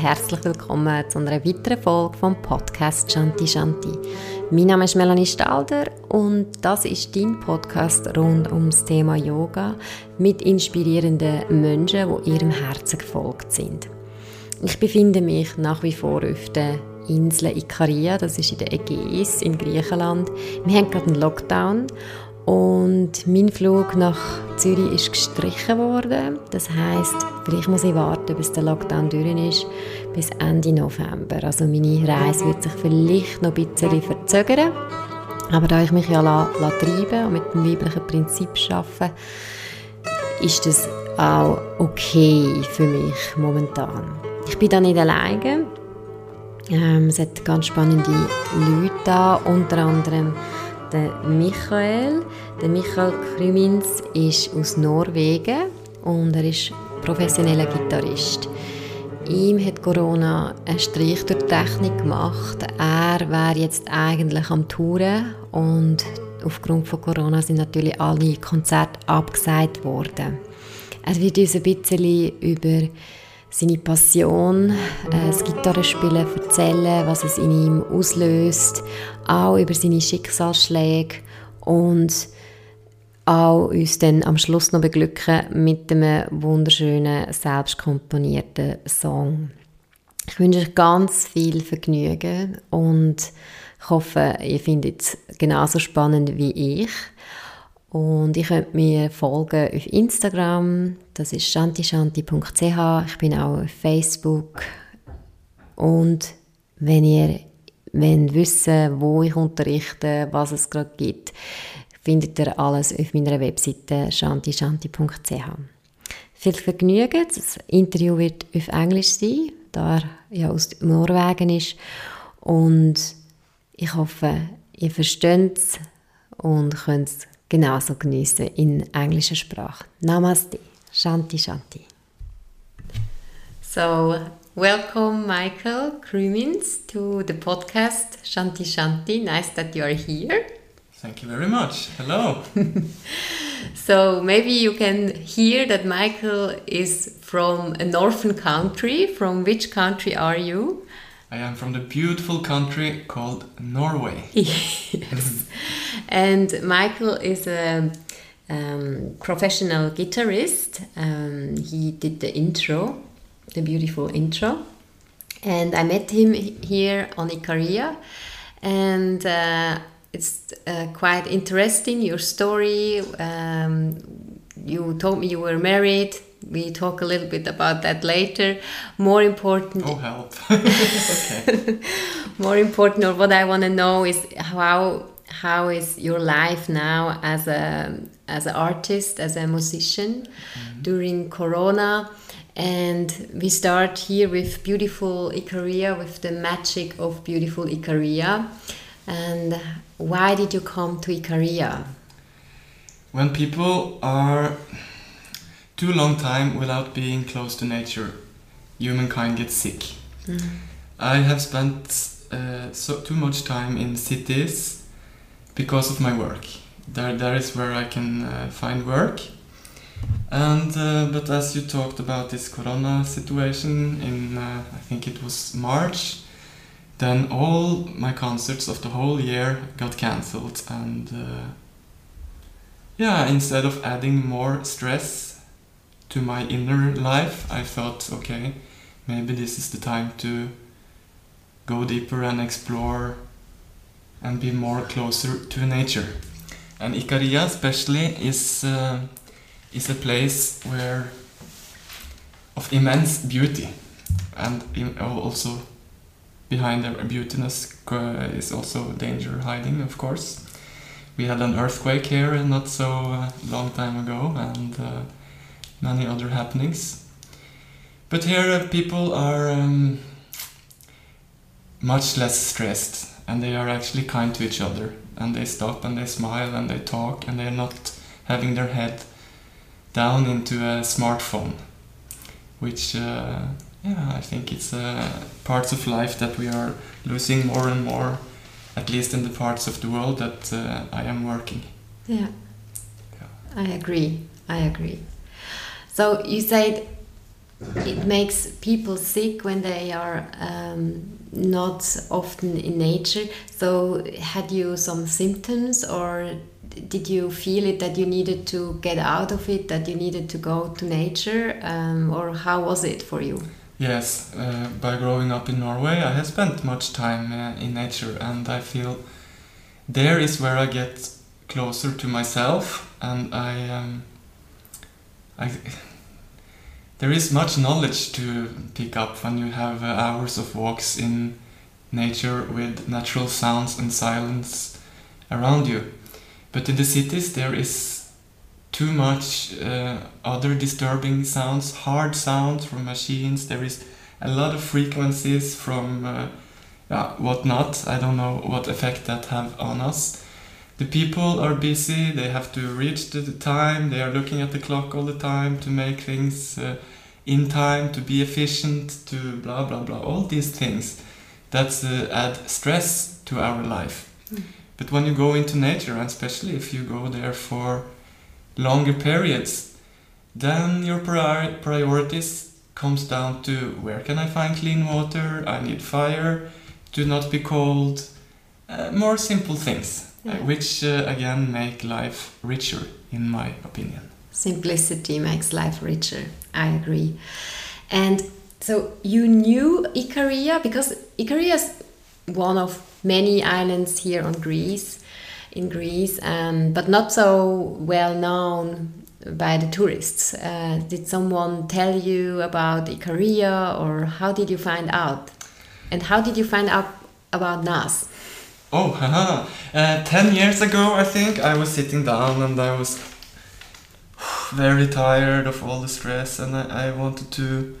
Herzlich willkommen zu einer weiteren Folge vom Podcast Shanti Shanti. Mein Name ist Melanie Stalder und das ist dein Podcast rund ums Thema Yoga mit inspirierenden Menschen, die ihrem Herzen gefolgt sind. Ich befinde mich nach wie vor auf der Insel Ikaria, das ist in der Ägäis in Griechenland. Wir haben gerade einen Lockdown und mein Flug nach Zürich ist gestrichen worden. Das heißt, vielleicht muss ich warten, bis der Lockdown durch ist, bis Ende November. Also meine Reise wird sich vielleicht noch ein bisschen verzögern. Aber da ich mich ja la, la treiben und mit dem weiblichen Prinzip arbeite, ist das auch okay für mich momentan. Ich bin da nicht alleine. Ähm, es hat ganz spannende Leute da, unter anderem der Michael. Der Michael Krümins ist aus Norwegen und er ist professioneller Gitarrist. Ihm hat Corona einen Strich durch die Technik gemacht. Er wäre jetzt eigentlich am Touren und aufgrund von Corona sind natürlich alle Konzerte abgesagt worden. Er wird uns ein bisschen über seine Passion, äh, das Gitarrespielen erzählen, was es in ihm auslöst, auch über seine Schicksalsschläge und auch uns dann am Schluss noch beglücken mit einem wunderschönen, selbstkomponierten Song. Ich wünsche euch ganz viel Vergnügen und ich hoffe, ihr findet es genauso spannend wie ich. Und ihr könnt mir folgen auf Instagram, das ist shantishanti.ch. Ich bin auch auf Facebook. Und wenn ihr wenn wissen, wo ich unterrichte, was es gerade gibt, findet ihr alles auf meiner Webseite shantishanti.ch. Viel Vergnügen. Das Interview wird auf Englisch sein, da er ja aus Norwegen ist. Und ich hoffe, ihr versteht es und könnt es genauso genießen in englischer Sprache. Namaste. Shanti Shanti. So, welcome Michael Krumins to the podcast Shanti Shanti. Nice that you are here. Thank you very much. Hello. so, maybe you can hear that Michael is from a northern country. From which country are you? I am from the beautiful country called Norway. yes. and Michael is a um, professional guitarist. Um, he did the intro, the beautiful intro. And I met him here on Ikaria. And uh, it's uh, quite interesting, your story. Um, you told me you were married we talk a little bit about that later. More important. Oh help! okay. More important, or what I want to know is how how is your life now as a as an artist, as a musician, mm -hmm. during Corona. And we start here with beautiful Ikaria, with the magic of beautiful Ikaria. And why did you come to Ikaria? When people are too long time without being close to nature, humankind gets sick. Mm. I have spent uh, so too much time in cities because of my work. There, there is where I can uh, find work. And uh, but as you talked about this Corona situation in, uh, I think it was March, then all my concerts of the whole year got cancelled, and uh, yeah, instead of adding more stress to my inner life, I thought, okay, maybe this is the time to go deeper and explore and be more closer to nature. And Ikaria especially is uh, is a place where of immense beauty, and also behind the beautiness is also danger hiding, of course. We had an earthquake here not so uh, long time ago, and uh, many other happenings. But here uh, people are um, much less stressed and they are actually kind to each other and they stop and they smile and they talk and they're not having their head down into a smartphone which uh, yeah I think it's uh, parts of life that we are losing more and more at least in the parts of the world that uh, I am working yeah. yeah I agree I agree so you said it makes people sick when they are um, not often in nature. So, had you some symptoms, or did you feel it that you needed to get out of it, that you needed to go to nature, um, or how was it for you? Yes, uh, by growing up in Norway, I have spent much time uh, in nature, and I feel there is where I get closer to myself, and I, um, I, there is much knowledge to pick up when you have uh, hours of walks in nature with natural sounds and silence around you. But in the cities, there is too much uh, other disturbing sounds, hard sounds from machines. There is a lot of frequencies from uh, yeah, whatnot. I don't know what effect that have on us. The people are busy. They have to reach the time. They are looking at the clock all the time to make things uh, in time, to be efficient, to blah blah blah. All these things that uh, add stress to our life. Mm. But when you go into nature, and especially if you go there for longer periods, then your prior priorities comes down to where can I find clean water? I need fire. Do not be cold. Uh, more simple things, uh, yeah. uh, which uh, again make life richer, in my opinion. Simplicity makes life richer. I agree. And so you knew Ikaria because Ikaria is one of many islands here on Greece in Greece, um, but not so well known by the tourists. Uh, did someone tell you about Ikaria, or how did you find out? And how did you find out about Nas? Oh. Uh, ten years ago, I think, I was sitting down and I was very tired of all the stress, and I, I wanted to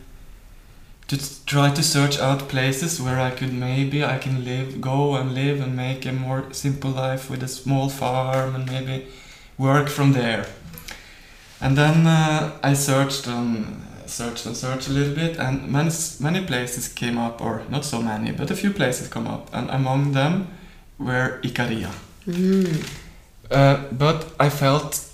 to try to search out places where I could maybe I can live, go and live and make a more simple life with a small farm and maybe work from there. And then uh, I searched and searched and searched a little bit, and many many places came up, or not so many, but a few places come up, and among them were Ikaria. Mm. Uh, but I felt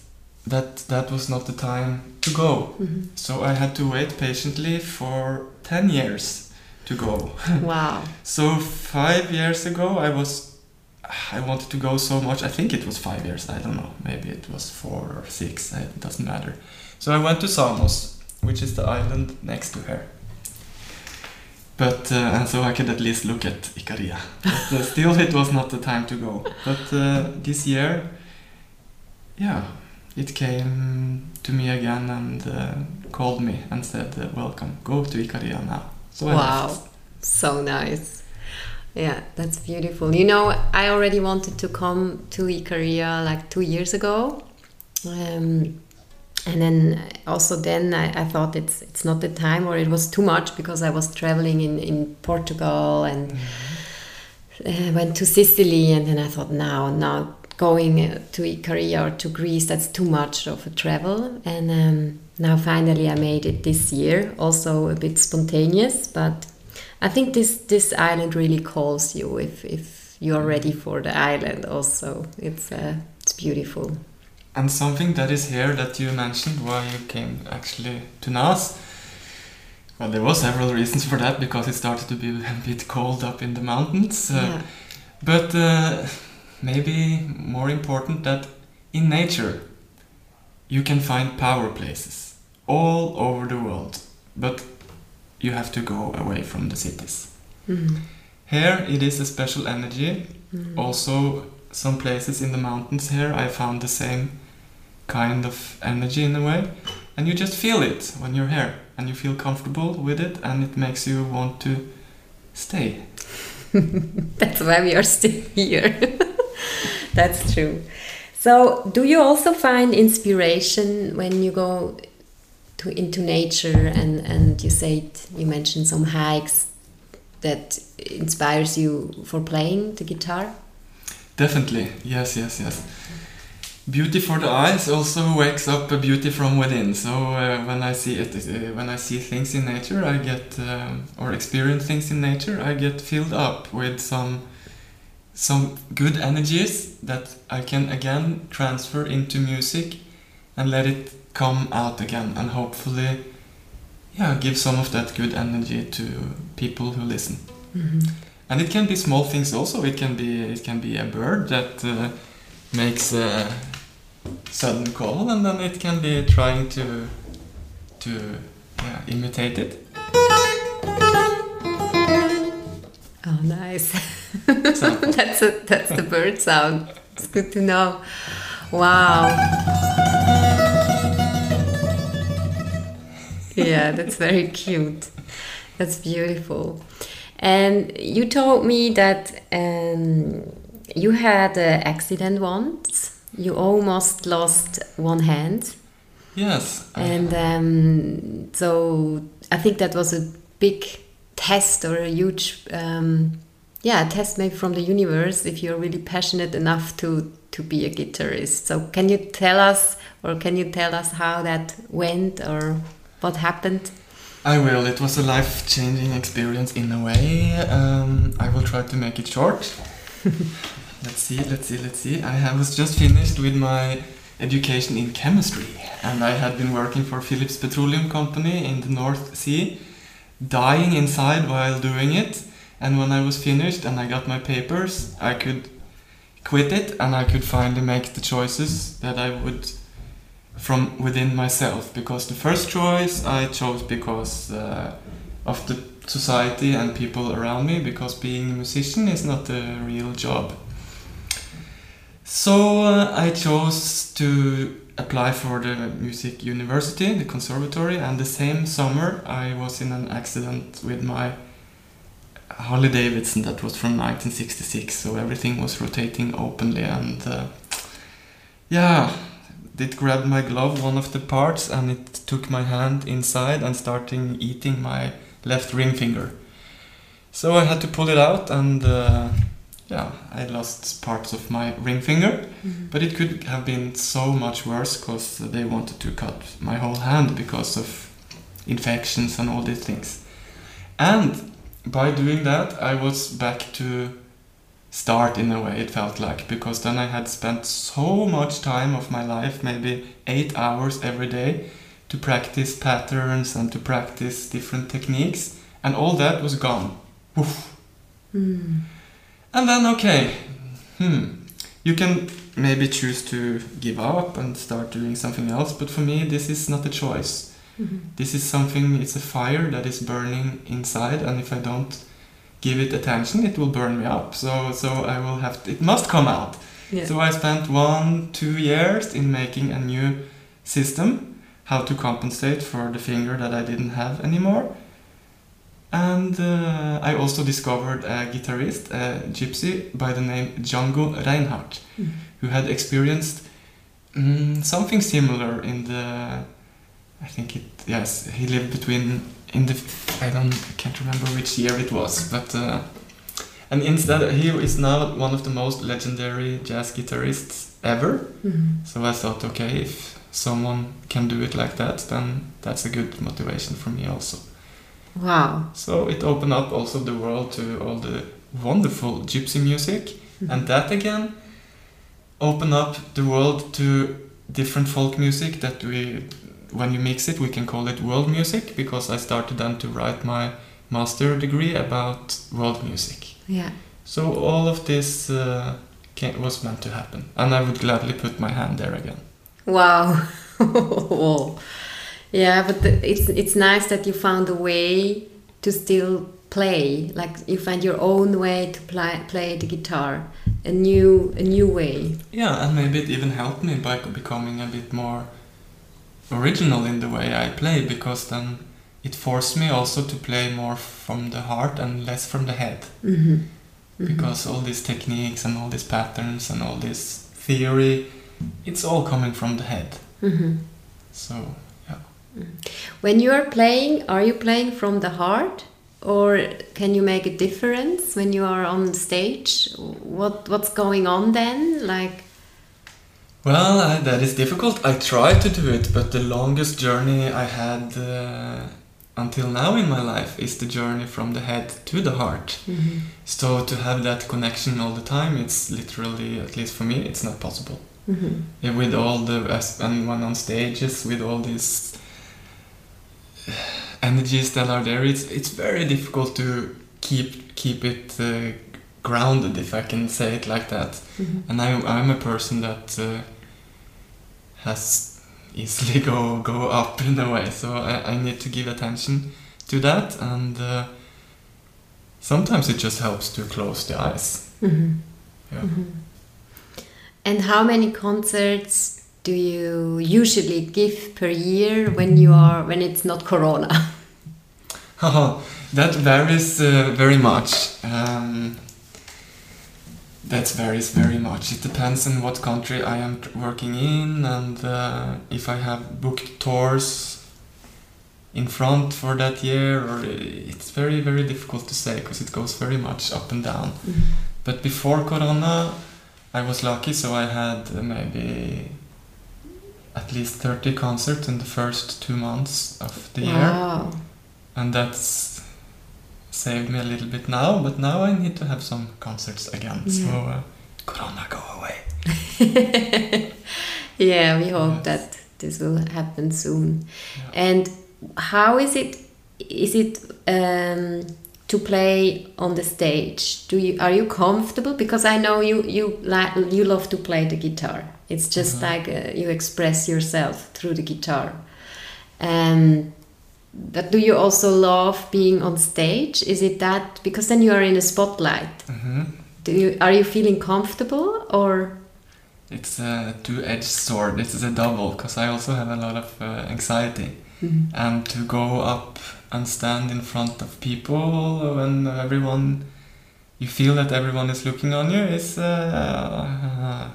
that that was not the time to go. Mm -hmm. So I had to wait patiently for 10 years to go. Wow. so 5 years ago I was I wanted to go so much. I think it was 5 years, I don't know. Maybe it was 4 or 6, it doesn't matter. So I went to Samos, which is the island next to her. But uh, and so I could at least look at Ikaria. But uh, still, it was not the time to go. But uh, this year, yeah, it came to me again and uh, called me and said, uh, "Welcome, go to Icaria now." So I wow, left. so nice. Yeah, that's beautiful. You know, I already wanted to come to Icaria like two years ago, um, and then also then I, I, thought it's it's not the time or it was too much because I was traveling in in Portugal and. Mm -hmm. uh, went to Sicily and then I thought now now going to Ikaria or to Greece, that's too much of a travel. And um, now finally I made it this year, also a bit spontaneous, but I think this, this island really calls you if, if you're ready for the island also. It's, uh, it's beautiful. And something that is here that you mentioned why you came actually to Nas. Well, there were several reasons for that because it started to be a bit cold up in the mountains. Uh, yeah. But uh, maybe more important that in nature you can find power places all over the world, but you have to go away from the cities. Mm-hmm. Here it is a special energy. Mm-hmm. Also, some places in the mountains here I found the same kind of energy in a way, and you just feel it when you're here and you feel comfortable with it, and it makes you want to stay. That's why we are still here. That's true. So, do you also find inspiration when you go to into nature and and you said you mentioned some hikes that inspires you for playing the guitar? Definitely, yes, yes, yes. Beauty for the eyes also wakes up a beauty from within. So uh, when I see it, uh, when I see things in nature, I get um, or experience things in nature, I get filled up with some some good energies that I can again transfer into music and let it come out again and hopefully yeah give some of that good energy to people who listen. hmm And it can be small things also. It can be it can be a bird that uh, makes a sudden call, and then it can be trying to to yeah, imitate it. Oh, nice. That's a, that's the bird sound. It's good to know. Wow. Yeah, that's very cute. That's beautiful. And you told me that um, you had an accident once. You almost lost one hand. Yes. And um, so I think that was a big test or a huge, um, yeah, test maybe from the universe if you're really passionate enough to to be a guitarist. So can you tell us, or can you tell us how that went, or what happened? I will. It was a life changing experience in a way. Um, I will try to make it short. let's see, let's see, let's see. I was just finished with my education in chemistry, and I had been working for Phillips Petroleum Company in the North Sea, dying inside while doing it. And when I was finished and I got my papers, I could quit it and I could finally make the choices that I would from within myself because the first choice I chose because uh, of the society and people around me because being a musician is not a real job. So uh, I chose to apply for the music university, the conservatory, and the same summer I was in an accident with my Harley Davidson that was from 1966, so everything was rotating openly and uh, yeah, it grabbed my glove, one of the parts, and it took my hand inside and starting eating my left ring finger. So I had to pull it out, and uh, yeah, I lost parts of my ring finger. But it could have been so much worse because they wanted to cut my whole hand because of infections and all these things. And by doing that, I was back to start in a way it felt like because then I had spent so much time of my life, maybe eight hours every day, to practice patterns and to practice different techniques, and all that was gone. Woof. Mm. And then, okay, hmm, you can maybe choose to give up and start doing something else, but for me, this is not a choice. Mhm. This is something, it's a fire that is burning inside, and if I don't give it attention, it will burn me up. So, so I will have, it must come out. Yeah. So I spent one, two years in making a new system, how to compensate for the finger that I didn't have anymore. And uh, I also discovered a guitarist, a gypsy by the name Django Reinhardt, Mhm. who had experienced mm, something similar in the. I think it yes he lived between in the I don't I can't remember which year it was but uh, and instead he is now one of the most legendary jazz guitarists ever Mhm. so I thought okay if someone can do it like that then that's a good motivation for me also Wow. so it opened up also the world to all the wonderful gypsy music and that again opened up the world to different folk music that we when you mix it we can call it world music because i started then to write my master degree about world music Yeah. so all of this uh, came, was meant to happen and i would gladly put my hand there again Wow. yeah, but the, it's it's nice that you found a way to still play. Like you find your own way to play play the guitar, a new a new way. yeah and maybe it even helped me by becoming a bit more original in the way i play because then it forced me also to play more from the heart and less from the head Mm-hmm. because all these techniques and all these patterns and all this theory it's all coming from the head hmm so When you are playing, are you playing from the heart, or can you make a difference when you are on stage? What what's going on then? Like. well I, that is difficult i try to do it but the longest journey i had uh, until now in my life is the journey from the head to the heart Mhm. so to have that connection all the time it's literally at least for me it's not possible Mhm. Yeah, with all the and when on stages with all these energies that are there, it's it's very difficult to keep keep it uh, grounded, if I can say it like that. Mhm. And I, I'm a person that uh, has easily go go up in a way, so I, I need to give attention to that, and uh, sometimes it just helps to close the eyes. Mhm. Yeah. Mhm. And how many concerts do you usually give per year when you are when it's not Corona? that varies uh, very much. Um, that varies very much. It depends on what country I am working in and uh, if I have booked tours in front for that year, or uh, it's very very difficult to say because it goes very much up and down. But before Corona, I was lucky, so I had maybe at least 30 concerts in the first two months of the year and that's saved me a little bit now but now i need to have some concerts again so uh, corona go away yeah, we hope Yes. that this will happen soon. Yeah. And how is it? Is it um, to play on the stage? Do you are you comfortable? Because I know you you like you love to play the guitar. It's just Mhm. like uh, you express yourself through the guitar. Um, but do you also love being on stage? Is it that because then you are in a spotlight? hmm Do you are you feeling comfortable or? it's a two-edged sword this is a double because i also have a lot of uh, anxiety Mhm. and to go up and stand in front of people when everyone you feel that everyone is looking on you is uh,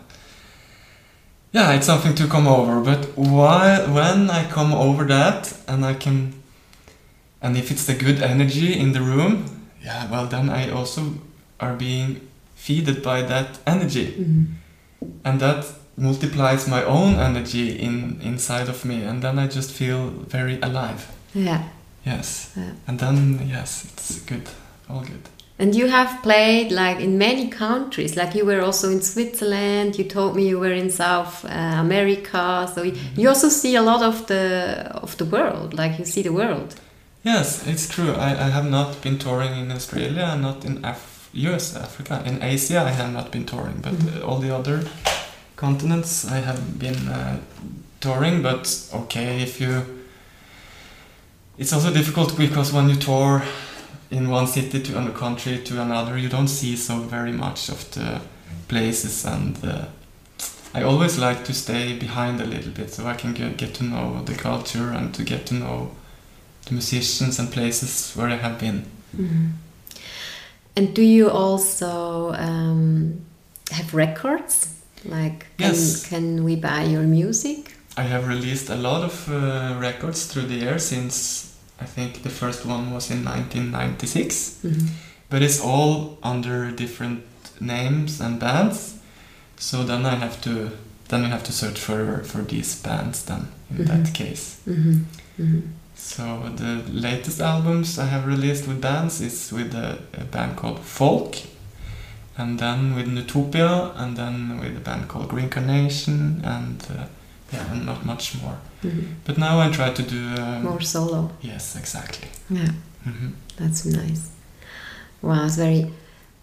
yeah it's something to come over but while when i come over that and i can and if it's the good energy in the room yeah well then i also are being feeded by that energy Mhm. and that multiplies my own energy in inside of me and then i just feel very alive Yeah. yes Yeah. and then yes it's good all good And you have played like in many countries, like you were also in Switzerland. You told me you were in South uh, America, so you, you also see a lot of the of the world. Like you see the world. yes it's true i, I have not been touring in australia not in Af- us africa in asia i have not been touring but Mhm. uh, all the other continents i have been uh, touring but okay if you it's also difficult because when you tour in one city to another country to another you don't see so very much of the places and uh, i always like to stay behind a little bit so i can get, get to know the culture and to get to know the musicians and places where i have been And do you also um, have records? Like, can, Yes. can we buy your music? i have released a lot of uh, records through the years since i think the first one was in 1996 Mhm. but it's all under different names and bands so then i have to then you have to search for for these bands then in Mhm. that case Mhm. Mhm. so the latest albums i have released with bands is with a, a band called folk and then with Nutopia and then with a band called Green Carnation and uh, yeah and not much more Mhm. but now i try to do um, More solo. yes exactly Yeah. hmm That's nice. Wow, it's very,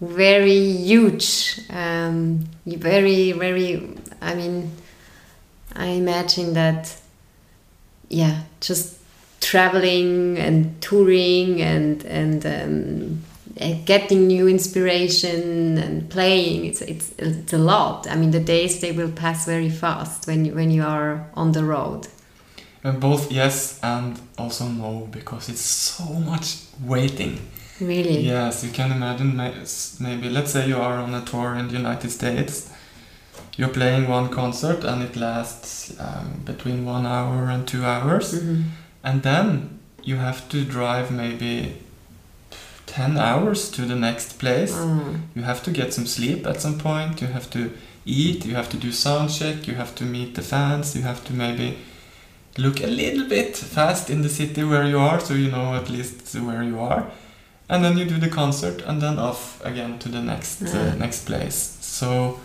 very huge. Um, very, very. I mean, I imagine that. Yeah, just traveling and touring and and um, getting new inspiration and playing. It's it's it's a lot. I mean, the days they will pass very fast when you, when you are on the road. And both yes and also no because it's so much waiting. Really. Yes, you can imagine maybe let's say you are on a tour in the United States. You're playing one concert and it lasts um, between one hour and two hours, Mhm. and then you have to drive maybe ten hours to the next place. Ah. You have to get some sleep at some point. You have to eat. You have to do sound check. You have to meet the fans. You have to maybe look a little bit fast in the city where you are, so you know at least where you are. And then you do the concert, and then off again to the next uh, next place. So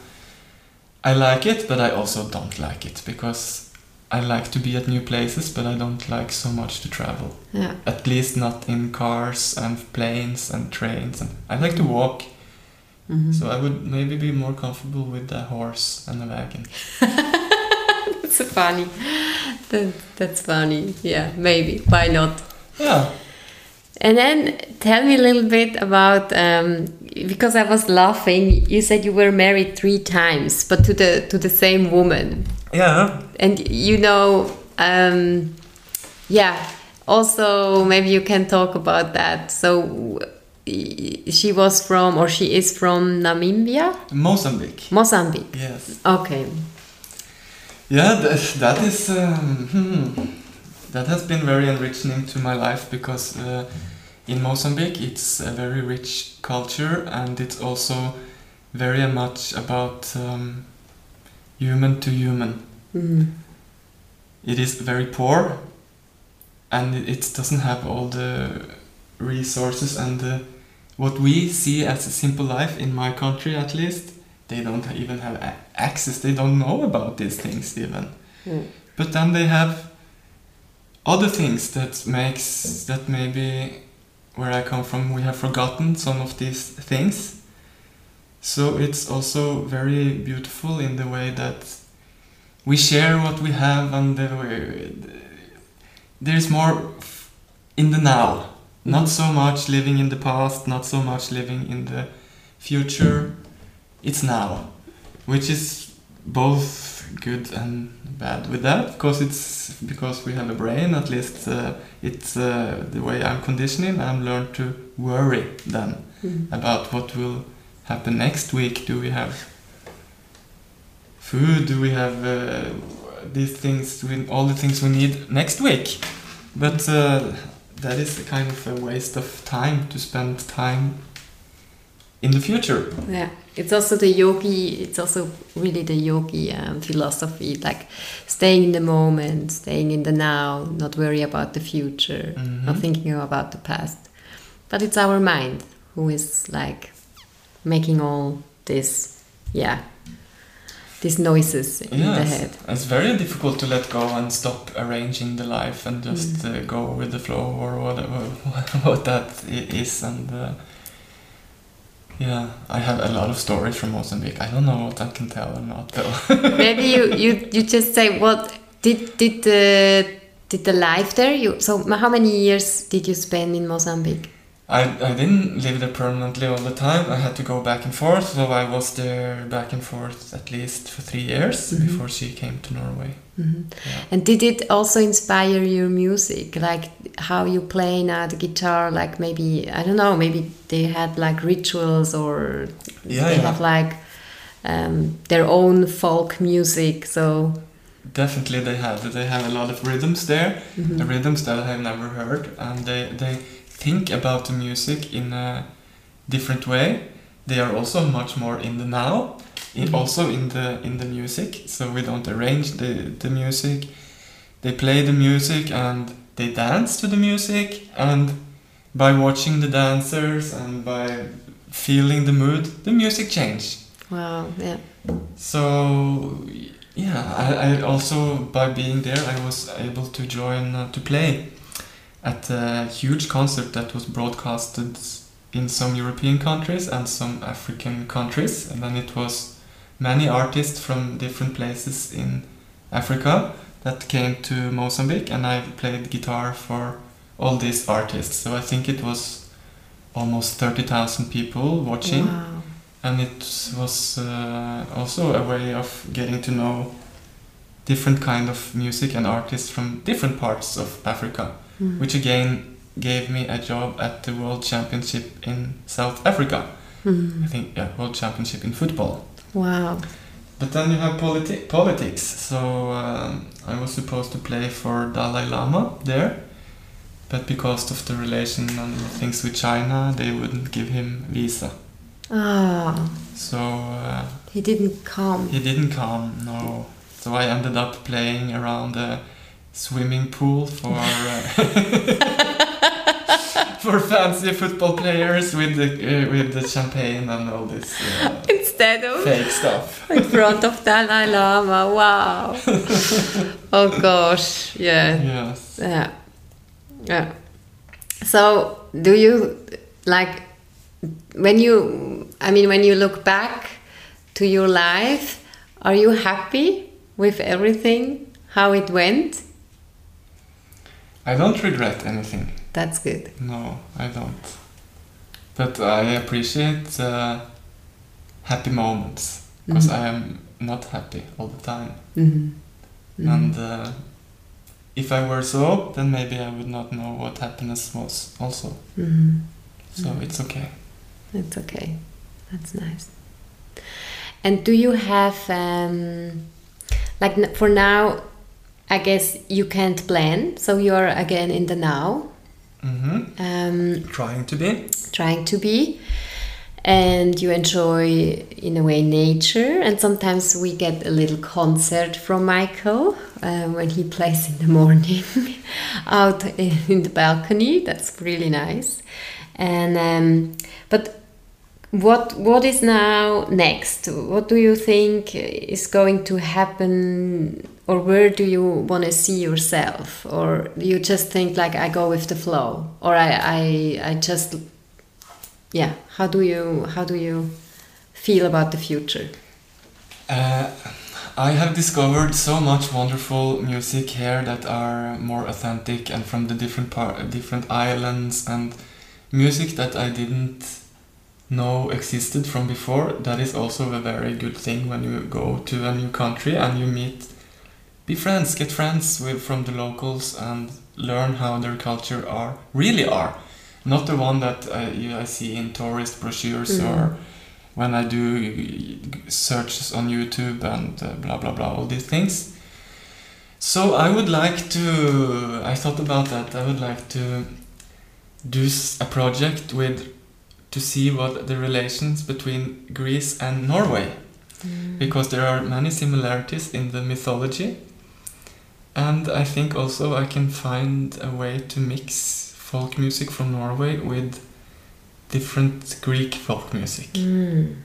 I like it, but I also don't like it because I like to be at new places, but I don't like so much to travel. Yeah. At least not in cars and planes and trains. And I like to walk, Mhm. so I would maybe be more comfortable with a horse and a wagon. That's funny. That, that's funny. Yeah, maybe. Why not? Yeah. And then tell me a little bit about um, because I was laughing. You said you were married three times, but to the to the same woman. Yeah. And you know, um, yeah. Also, maybe you can talk about that. So she was from, or she is from Namibia, Mozambique. Mozambique. Yes. Okay. Yeah, that, that is um, hmm, that has been very enriching to my life because uh, in Mozambique it's a very rich culture and it's also very much about um, human to human. Mm. It is very poor and it, doesn't have all the resources and the, what we see as a simple life in my country at least. They don't even have access. They don't know about these things even. Mm. But then they have other things that makes that maybe where I come from we have forgotten some of these things. So it's also very beautiful in the way that we share what we have and the there's more in the now. Not so much living in the past, not so much living in the future. It's now, which is both good and bad with that because it's because we have a brain at least uh, it's uh, the way i'm conditioning i'm learned to worry then Mm. about what will happen next week do we have food do we have uh, these things we, all the things we need next week but uh, that is a kind of a waste of time to spend time in the future Yeah, it's also the yogi. It's also really the yogi um, philosophy, like staying in the moment, staying in the now, not worry about the future, not Mhm. thinking about the past. But it's our mind who is like making all this, yeah, these noises in the head. it's very difficult to let go and stop arranging the life and just uh, go with the flow or whatever what that is. And uh, yeah, I have a lot of stories from Mozambique. I don't know what I can tell or not though. Maybe you, you, you just say what did did the did the life there? You so how many years did you spend in Mozambique? I, I didn't live there permanently all the time. I had to go back and forth, so I was there back and forth at least for three years Mhm. before she came to Norway. Mhm. Yeah. And did it also inspire your music, like how you play now the guitar? Like maybe I don't know, maybe they had like rituals or Yeah, they yeah. have like um, their own folk music. So Definitely, they have. They have a lot of rhythms there. mhm. the rhythms that I have never heard, and they they think about the music in a different way. They are also much more in the now, in, Mhm. also in the in the music. So we don't arrange the the music. They play the music and they dance to the music, and by watching the dancers and by feeling the mood, the music change. wow, yeah, So yeah, I, I also by being there, I was able to join uh, to play at a huge concert that was broadcasted in some European countries and some African countries, and then it was many artists from different places in Africa that came to Mozambique, and I played guitar for all these artists. So I think it was almost thirty thousand people watching. Wow, and it was uh, also a way of getting to know different kind of music and artists from different parts of Africa, Mhm. which again gave me a job at the World Championship in South Africa. Mhm. I think yeah, World Championship in football. wow, But then you have politi- politics. So um, I was supposed to play for Dalai Lama there, but because of the relation and things with China, they wouldn't give him visa. ah, So. Uh, he didn't come. He didn't come, no. So I ended up playing around the swimming pool for uh, for fancy football players with the uh, with the champagne and all this uh, Instead of fake stuff. in front of Dalai Lama. Wow. oh gosh. Yeah. Yes. Yeah. Yeah. So, do you like when you I mean when you look back to your life, are you happy with everything how it went? I don't regret anything. That's good. No, I don't. But I appreciate uh, happy moments because Mhm. I am not happy all the time. Mhm. Mhm. And uh, if I were so, then maybe I would not know what happiness was also. Mhm. So Mhm. it's okay. It's okay. That's nice. And do you have, um, like for now, I guess you can't plan, so you're again in the now, hmm um, Trying to be. trying to be, and you enjoy, in a way, nature. And sometimes we get a little concert from Michael uh, when he plays in the morning out in the balcony. That's really nice. And um, but what what is now next? What do you think is going to happen, or where do you want to see yourself, or you just think like I go with the flow, or I I, I just yeah? How do you how do you feel about the future? Uh, I have discovered so much wonderful music here that are more authentic and from the different par- different islands and music that I didn't know existed from before. That is also a very good thing when you go to a new country and you meet, be friends, get friends with from the locals and learn how their culture are really are, not the one that I, you, I see in tourist brochures Mhm. or when I do searches on YouTube and uh, blah blah blah all these things. So I would like to. I thought about that. I would like to do a project with to see what the relations between Greece and Norway, because there are many similarities in the mythology, and I think also I can find a way to mix folk music from Norway with different Greek folk music. Mm.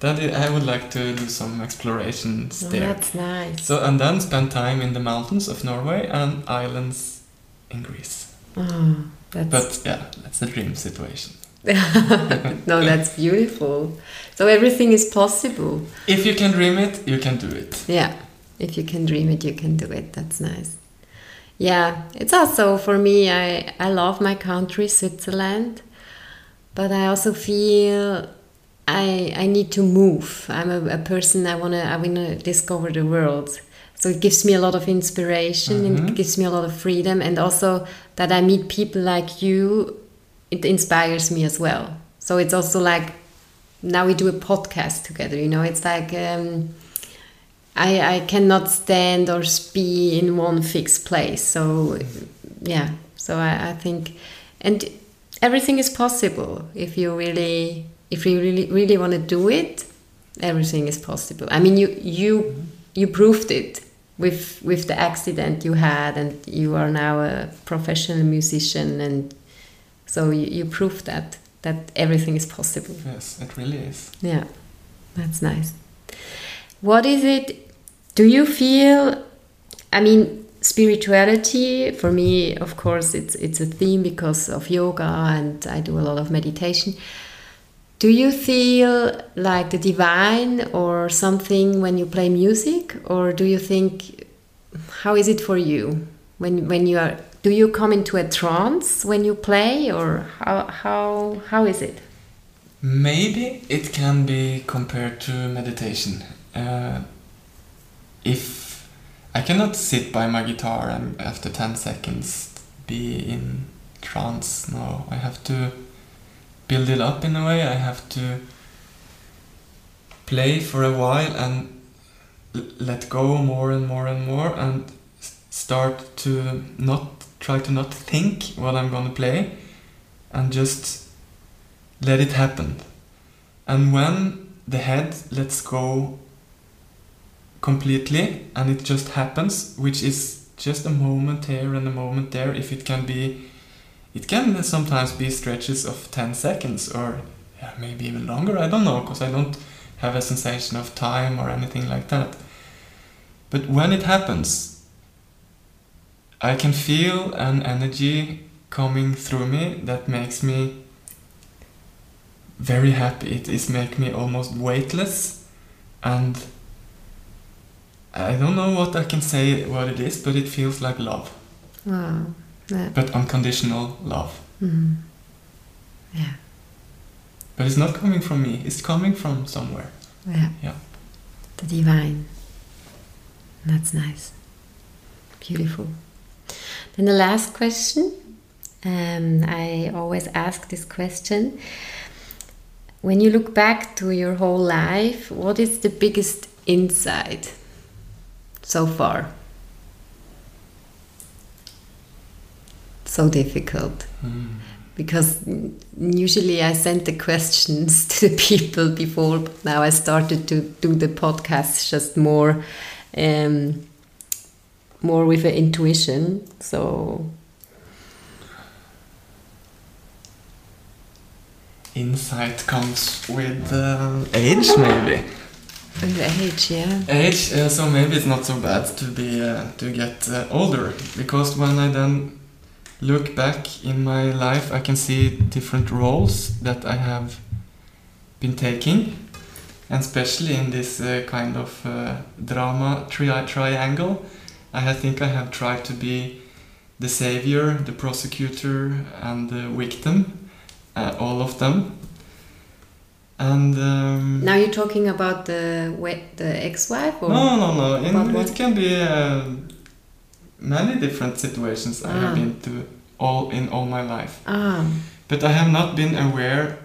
That I I would like to do some explorations Oh, there. that's nice. So and then spend time in the mountains of Norway and islands in Greece. oh, that's But yeah, that's a dream situation. no, that's beautiful. So everything is possible. If you can dream it, you can do it. Yeah, if you can dream it, you can do it. That's nice. Yeah, it's also for me. I I love my country, Switzerland, but I also feel I I need to move. I'm a, a person. I wanna I wanna discover the world. So it gives me a lot of inspiration and Mhm. it gives me a lot of freedom, and also that I meet people like you. It inspires me as well. So it's also like now we do a podcast together. You know, it's like. Um, I, I cannot stand or be in one fixed place. So, yeah. So I, I think, and everything is possible if you really, if you really, really want to do it. Everything is possible. I mean, you you you proved it with with the accident you had, and you are now a professional musician, and so you, you proved that that everything is possible. Yes, it really is. Yeah, that's nice. What is it? Do you feel? I mean, spirituality for me, of course, it's it's a theme because of yoga and I do a lot of meditation. Do you feel like the divine or something when you play music, or do you think? How is it for you when when you are? Do you come into a trance when you play, or how how how is it? Maybe it can be compared to meditation. Uh, if I cannot sit by my guitar and after 10 seconds be in trance, no, I have to build it up in a way. I have to play for a while and let go more and more and more and start to not try to not think what I'm gonna play and just let it happen. And when the head lets go completely and it just happens, which is just a moment here and a moment there, if it can be it can sometimes be stretches of 10 seconds or yeah, maybe even longer. I don't know because I don't have a sensation of time or anything like that. But when it happens, I can feel an energy coming through me that makes me very happy. It is make me almost weightless and I don't know what I can say what it is, but it feels like love. Wow. Yeah. But unconditional love. Mhm. Yeah. But it's not coming from me, it's coming from somewhere. Yeah. Yeah. The divine. That's nice. Beautiful. Then the last question. Um, I always ask this question. When you look back to your whole life, what is the biggest insight so far? So difficult because mm, usually I send the questions to the people before, but now I started to do the podcast just more, um, more with an intuition. So Insight comes with uh, age, maybe. with age, yeah. Age, uh, so maybe it's not so bad to be uh, to get uh, older because when I then look back in my life, I can see different roles that I have been taking, and especially in this uh, kind of uh, drama tri- triangle, I think I have tried to be the savior, the prosecutor, and the victim, uh, all of them. And um, Now you're talking about the the ex-wife, or no, no, no. In, it can be uh, many different situations I Ah. have been to all in all my life, ah, but I have not been aware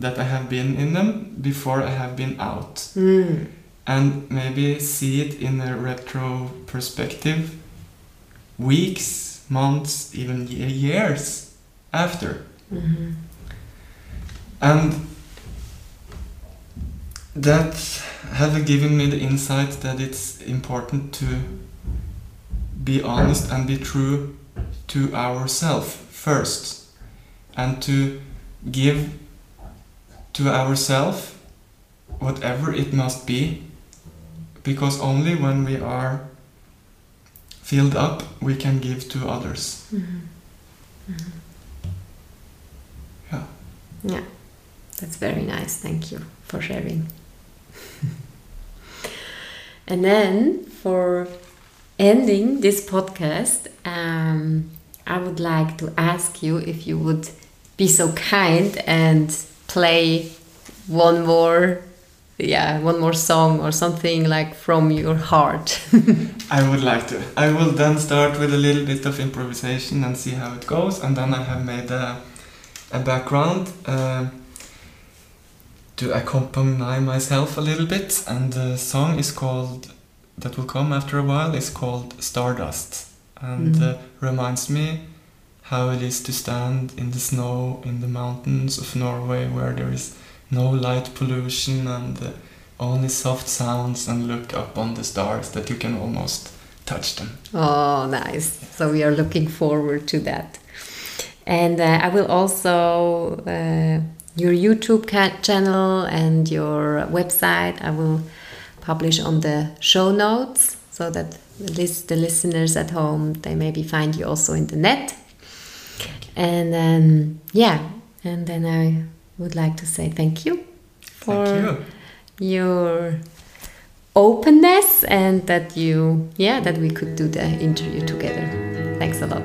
that I have been in them before I have been out, mm, and maybe see it in a retro perspective, weeks, months, even years after, mhm, and that have given me the insight that it's important to be honest and be true to ourselves first and to give to ourselves whatever it must be because only when we are filled up we can give to others mhm. yeah Yeah, that's very nice. Thank you for sharing. and then for ending this podcast, um, I would like to ask you if you would be so kind and play one more, yeah, one more song or something like from your heart. I would like to. I will then start with a little bit of improvisation and see how it goes, and then I have made a, a background uh, to accompany myself a little bit, and the song is called that will come after a while is called Stardust, and Mhm. uh, reminds me how it is to stand in the snow in the mountains of Norway where there is no light pollution and uh, only soft sounds and look up on the stars that you can almost touch them. Oh, nice. So we are looking forward to that. And uh, I will also, uh, your YouTube channel and your website, I will publish on the show notes so that the, the listeners at home, they maybe find you also in the net. And then, yeah, and then I would like to say thank you for Thank you. your openness and that you yeah that we could do the interview together thanks a lot